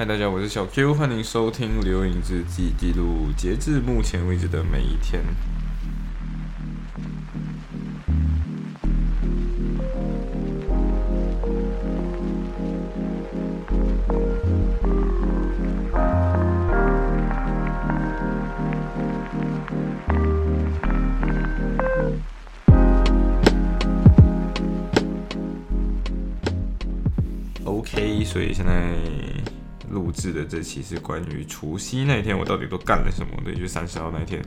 嗨，大家，我是小 Q，欢迎收听《留影日记》，记录截至目前为止的每一天。OK，所以现在录制的这期是关于除夕那一天我到底都干了什么的，就是三十号那一天。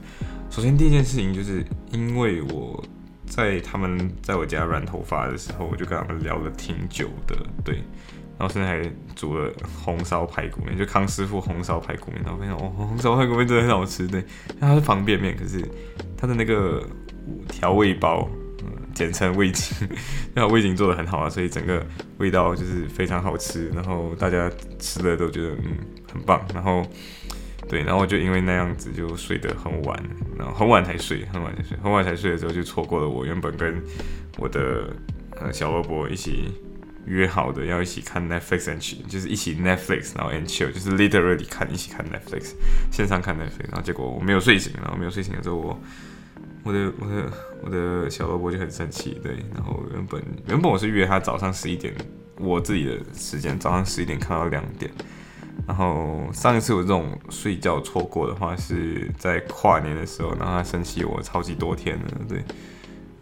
首先第一件事情就是因为我在他们在我家染头发的时候，我就跟他们聊了挺久的，对，然后现在还煮了红烧排骨面，就康师傅红烧排骨面，然后发现哦，红烧排骨面真的很好吃，对，它是方便面，可是它的那个调味包。简称味精，那味精做的很好啊，所以整个味道就是非常好吃，然后大家吃的都觉得嗯很棒，然后对，然后我就因为那样子就睡得很晚，然后很晚才睡，很晚才睡，很晚才睡的时候就错过了我原本跟我的呃小萝卜一起约好的要一起看 Netflix and chill，就是一起 Netflix 然后 and chill，就是 literally 看一起看 Netflix 线上看 Netflix，然后结果我没有睡醒，然后没有睡醒的时候我。我的我的我的小萝卜就很生气，对，然后原本原本我是约他早上十一点，我自己的时间早上十一点看到两点，然后上一次我这种睡觉错过的话是在跨年的时候，然后他生气我超级多天了，对，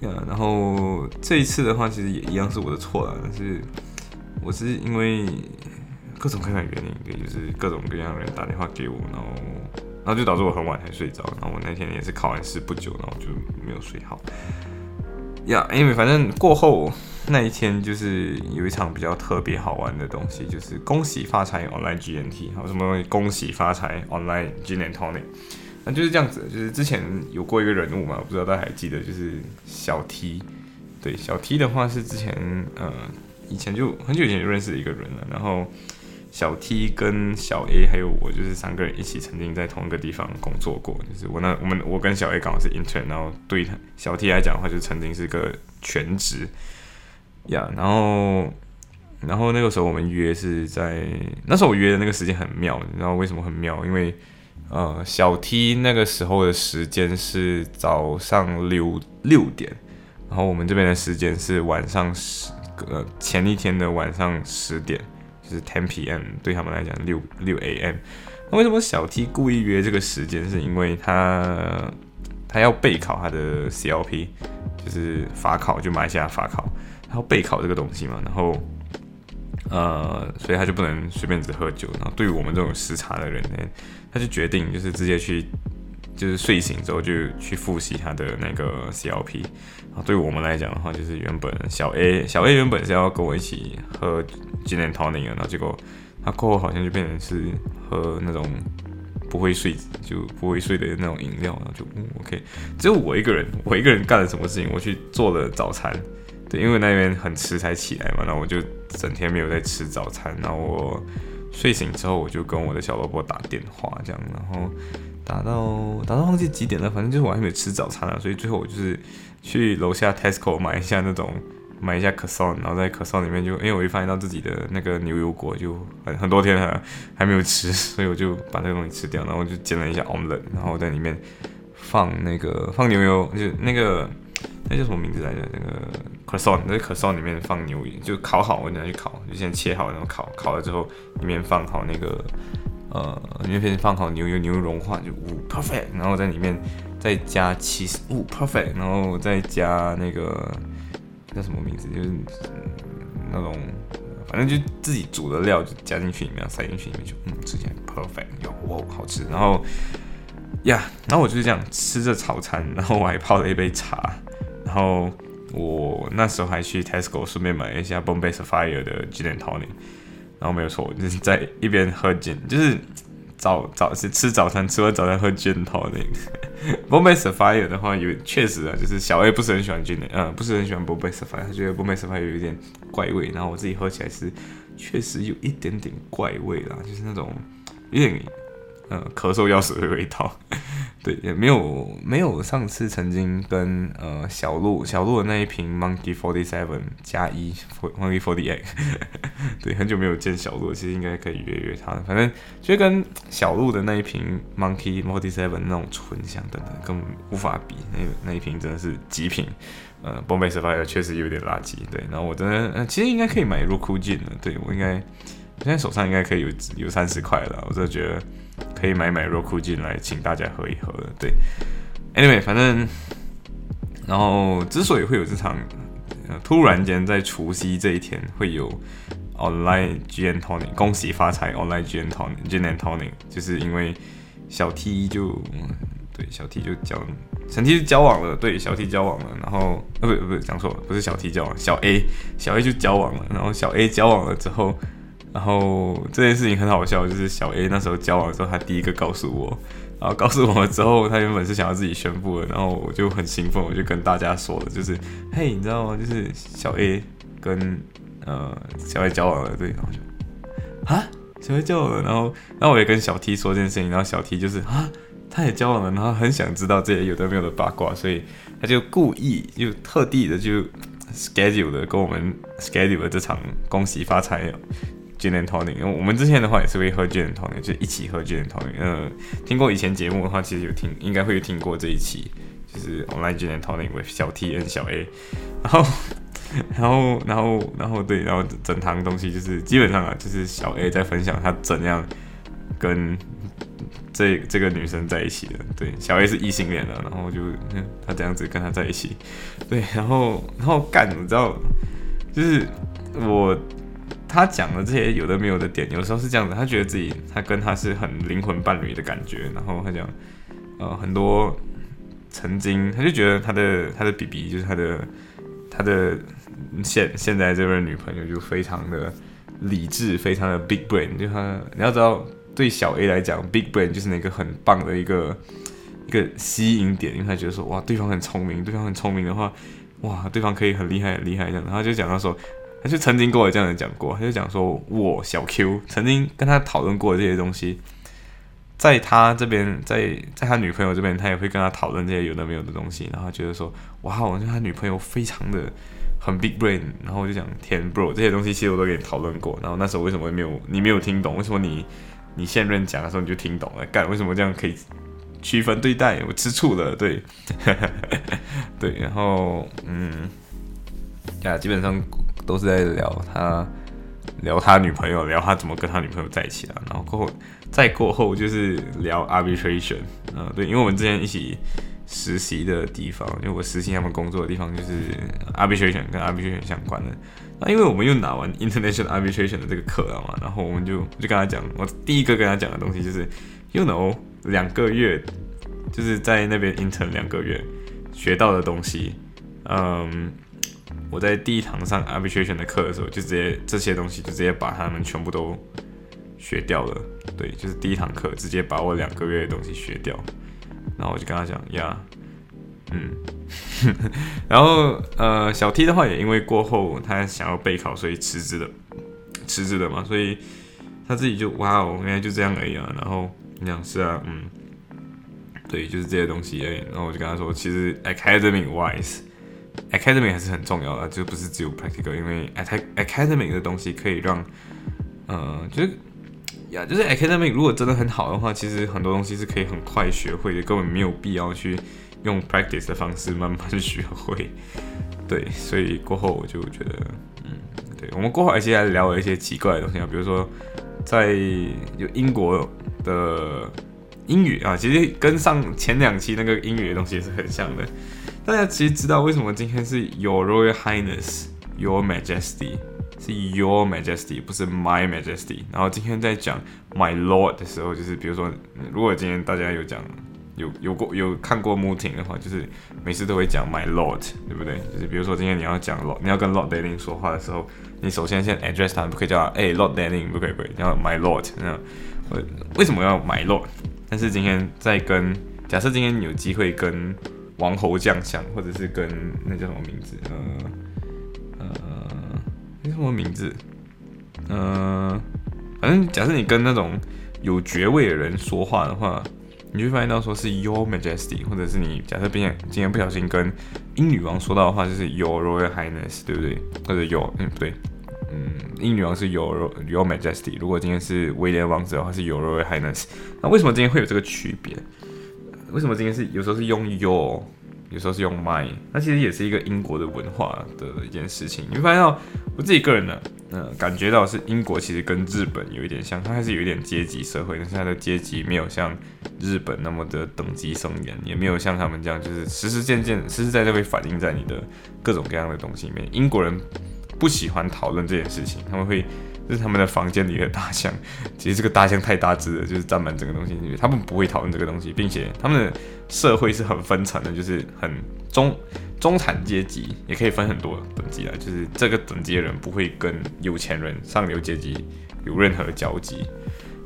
呀，然后这一次的话其实也一样是我的错了，但是我是因为各种各样的原因，对，就是各种各样的人打电话给我，然后。然后就导致我很晚才睡着，然后我那天也是考完试不久，然后就没有睡好。呀，因为反正过后那一天就是有一场比较特别好玩的东西，就是恭喜发财 online GNT，还有什么东西恭喜发财 online gnatonic 那就是这样子。就是之前有过一个人物嘛，我不知道大家还记得，就是小 T。对，小 T 的话是之前呃以前就很久以前就认识的一个人了，然后。小 T 跟小 A 还有我，就是三个人一起曾经在同一个地方工作过。就是我那我们我跟小 A 刚好是 intern，然后对他小 T 来讲的话，就曾经是个全职呀。然后然后那个时候我们约是在那时候我约的那个时间很妙，你知道为什么很妙？因为呃小 T 那个时候的时间是早上六六点，然后我们这边的时间是晚上十呃前一天的晚上十点。是 ten p.m. 对他们来讲六六 a.m. 那为什么小 T 故意约这个时间？是因为他他要备考他的 CLP，就是法考，就马来西亚法考，他要备考这个东西嘛。然后呃，所以他就不能随便只喝酒。然后对于我们这种时差的人呢，他就决定就是直接去。就是睡醒之后就去复习他的那个 CLP，啊，对我们来讲的话，就是原本小 A 小 A 原本是要跟我一起喝 Gin and Tonic，然后结果他过后好像就变成是喝那种不会睡就不会睡的那种饮料，然后就 OK，只有我一个人，我一个人干了什么事情？我去做了早餐，对，因为那边很迟才起来嘛，然后我就整天没有在吃早餐，然后我睡醒之后我就跟我的小萝卜打电话这样，然后。打到打到忘记几点了，反正就是我还没吃早餐啊，所以最后我就是去楼下 Tesco 买一下那种买一下可颂，然后在可颂里面就因为我就发现到自己的那个牛油果就很很多天了还没有吃，所以我就把那个东西吃掉，然后就煎了一下 omelet，然后在里面放那个放牛油，就是那个那叫什么名字来着？那个可颂，那可颂里面放牛油，就烤好，我拿去烤，就先切好然后烤，烤了之后里面放好那个。呃，里面放好牛油，牛油融化就呜 perfect，然后在里面再加 cheese，呜 perfect，然后再加那个叫什么名字，就是那种反正就自己煮的料就加进去里面，塞进去里面就嗯吃起来 perfect，有哇好吃，然后呀，然后我就是这样吃着早餐，然后我还泡了一杯茶，然后我那时候还去 Tesco 顺便买了一下 Bombay Sapphire 的 Gin and Tonic。然后没有错，就是在一边喝酒，就是早早是吃早餐，吃完早餐喝卷头那个。Bombay Sapphire 的话，有确实啊，就是小 A 不是很喜欢卷的，嗯，不是很喜欢 Bombay Sapphire，他觉得 Bombay Sapphire 有一点怪味。然后我自己喝起来是确实有一点点怪味啦，就是那种有点呃咳嗽药水的味道。对，也没有没有上次曾经跟呃小鹿小鹿的那一瓶 Monkey Forty Seven 加一 Monkey Forty Eight，对，很久没有见小鹿，其实应该可以约约他。反正就跟小鹿的那一瓶 Monkey Forty Seven 那种醇香等等，根本无法比。那那一瓶真的是极品。呃，Bombay Sapphire 确实有点垃圾。对，然后我真的其实应该可以买 Roku Gin 的。对我应该现在手上应该可以有有三十块了，我真的觉得。可以买买 Roku 进来，请大家喝一喝对，Anyway，反正，然后之所以会有这场，突然间在除夕这一天会有 Online G N Tony，恭喜发财 Online G N Tony，G N Tony，就是因为小 T 就对小 T 就交，小 T 交往了，对小 T 交往了，然后呃不不讲错了，不是小 T 交往，小 A 小 A 就交往了，然后小 A 交往了之后。然后这件事情很好笑，就是小 A 那时候交往的时候，他第一个告诉我，然后告诉我了之后，他原本是想要自己宣布的，然后我就很兴奋，我就跟大家说了，就是嘿，你知道吗？就是小 A 跟呃小 A 交往了，对，然后就啊，小 A 交往了，然后然后我也跟小 T 说这件事情，然后小 T 就是啊，他也交往了，然后很想知道这些有的没有的八卦，所以他就故意就特地的就 schedule 的跟我们 schedule 了这场恭喜发财。Gin and tonic，因为我们之前的话也是会喝 Gin and tonic，就一起喝 Gin and tonic。呃，听过以前节目的话，其实有听，应该会有听过这一期，就是 Online Gin and tonic with 小 T 跟小 A。然后，然后，然后，然后对，然后整堂东西就是基本上啊，就是小 A 在分享他怎样跟这这个女生在一起的。对，小 A 是异性恋的，然后就他这样子跟他在一起。对，然后，然后干，你知道，就是我。他讲的这些有的没有的点，有时候是这样子，他觉得自己他跟他是很灵魂伴侣的感觉，然后他讲，呃，很多曾经他就觉得他的他的 B B 就是他的他的现现在这位女朋友就非常的理智，非常的 big brain，就他你要知道对小 A 来讲，big brain 就是那个很棒的一个一个吸引点，因为他觉得说哇对方很聪明，对方很聪明的话，哇对方可以很厉害很厉害这样，然后就讲到说。他就曾经跟我这样子讲过，他就讲说，我小 Q 曾经跟他讨论过这些东西，在他这边，在在他女朋友这边，他也会跟他讨论这些有的没有的东西，然后觉得说，哇，我觉得他女朋友非常的很 big brain，然后我就讲，天 bro，这些东西其实我都跟你讨论过，然后那时候为什么没有你没有听懂？为什么你你现任讲的时候你就听懂了？干，为什么这样可以区分对待？我吃醋了，对，对，然后嗯，呀，基本上。都是在聊他，聊他女朋友，聊他怎么跟他女朋友在一起啊。然后过后再过后就是聊 arbitration，嗯，对，因为我们之前一起实习的地方，因为我实习他们工作的地方就是 arbitration 跟 arbitration 相关的。那因为我们又拿完 international arbitration 的这个课了嘛，然后我们就就跟他讲，我第一个跟他讲的东西就是，you know，两个月就是在那边 intern 两个月学到的东西，嗯。我在第一堂上 arbitration 的课的时候，就直接这些东西就直接把他们全部都学掉了。对，就是第一堂课直接把我两个月的东西学掉。然后我就跟他讲呀，嗯，然后呃，小 T 的话也因为过后他想要备考，所以辞职的，辞职的嘛，所以他自己就哇哦，原来就这样而已啊。然后你讲是啊，嗯，对，就是这些东西而已。然后我就跟他说，其实 academic wise。Academy 还是很重要的，就不是只有 practical，因为 Academy 的东西可以让，呃，就是呀，就是 Academy 如果真的很好的话，其实很多东西是可以很快学会的，根本没有必要去用 practice 的方式慢慢学会。对，所以过后我就觉得，嗯，对，我们过后而且还聊一些奇怪的东西啊，比如说在有英国的英语啊，其实跟上前两期那个英语的东西是很像的。大家其实知道为什么今天是 Your Royal Highness Your Majesty 是 Your Majesty 不是 My Majesty。然后今天在讲 My Lord 的时候，就是比如说，如果今天大家有讲有有过有看过 moving 的话，就是每次都会讲 My Lord，对不对？就是比如说今天你要讲 Lord，你要跟 Lord Denning 说话的时候，你首先先 address 他，不可以叫他哎 Lord Denning，不可以不可以，要 My Lord。那为为什么要 My Lord？但是今天在跟假设今天有机会跟王侯将相，或者是跟那叫什么名字？呃呃，那什么名字？呃，反正假设你跟那种有爵位的人说话的话，你会发现到说是 Your Majesty，或者是你假设今天今天不小心跟英女王说到的话，就是 Your Royal Highness，对不对？或者 Your 嗯不对，嗯英女王是 Your Your Majesty，如果今天是威廉王子的话是 Your Royal Highness。那为什么今天会有这个区别？为什么今天是有时候是用 Your，有时候是用 My？那其实也是一个英国的文化的一件事情。你会发现到我自己个人呢。嗯，感觉到是英国其实跟日本有一点像，它还是有一点阶级社会，但是它的阶级没有像日本那么的等级森严，也没有像他们这样，就是实实践践、实实在在会反映在你的各种各样的东西里面。英国人不喜欢讨论这件事情，他们会就是他们的房间里的大象，其实这个大象太大只了，就是占满整个东西，他们不会讨论这个东西，并且他们的社会是很分层的，就是很中。中产阶级也可以分很多等级来，就是这个等级的人不会跟有钱人、上流阶级有任何交集。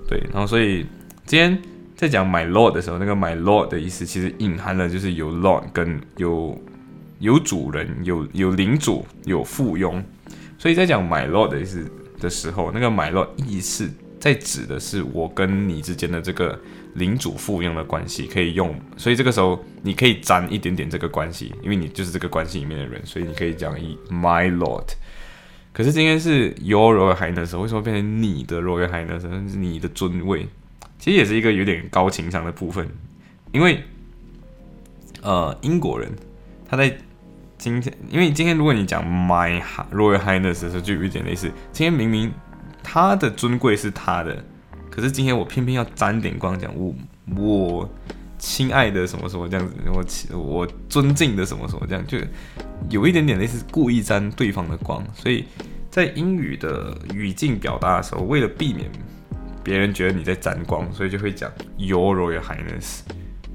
对，然后所以今天在讲 my lord 的时候，那个 my lord 的意思其实隐含了就是有 lord 跟有有主人、有有领主、有附庸。所以在讲 my lord 的意思的时候，那个 my lord 意思在指的是我跟你之间的这个。领主附庸的关系可以用，所以这个时候你可以沾一点点这个关系，因为你就是这个关系里面的人，所以你可以讲以 my lord。可是今天是 your royal highness，为什么变成你的 royal highness？是你的尊位，其实也是一个有点高情商的部分，因为呃英国人他在今天，因为今天如果你讲 my royal highness 的时候，就有一点类似，今天明明他的尊贵是他的。可是今天我偏偏要沾点光，讲我我亲爱的什么什么这样子，我我尊敬的什么什么这样，就有一点点类似故意沾对方的光。所以在英语的语境表达的时候，为了避免别人觉得你在沾光，所以就会讲 Your Royal Highness,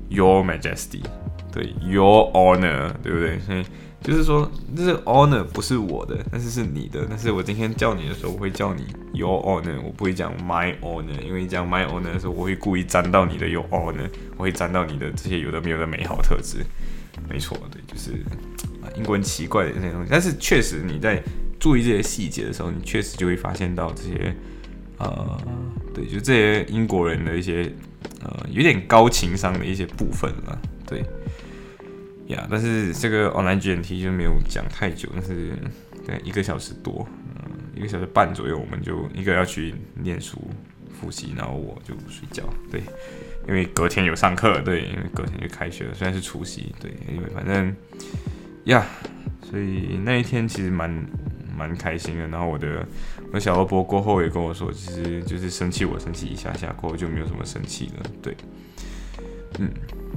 Your Majesty，对，Your Honor，对不对？所以。就是说，这个 honor 不是我的，但是是你的。但是我今天叫你的时候，我会叫你 your honor，我不会讲 my honor，因为讲 my honor 的时候，我会故意沾到你的 your honor，我会沾到你的这些有的没有的美好特质。没错，对，就是啊，英国人奇怪的这些东西。但是确实你在注意这些细节的时候，你确实就会发现到这些，呃，对，就这些英国人的一些呃有点高情商的一些部分了，对。呀，但是这个 online GNT 就没有讲太久，但是对一个小时多，嗯，一个小时半左右，我们就一个要去念书复习，然后我就睡觉，对，因为隔天有上课，对，因为隔天就开学了，虽然是除夕，对，因为反正呀，所以那一天其实蛮蛮开心的。然后我的我的小萝卜过后也跟我说，其实就是生气我生气一下下，过后就没有什么生气了，对，嗯。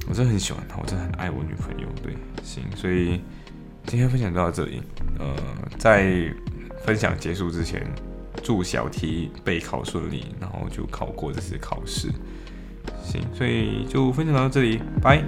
我真的很喜欢她，我真的很爱我女朋友。对，行，所以今天分享就到这里。呃，在分享结束之前，祝小 T 备考顺利，然后就考过这次考试。行，所以就分享到这里，拜。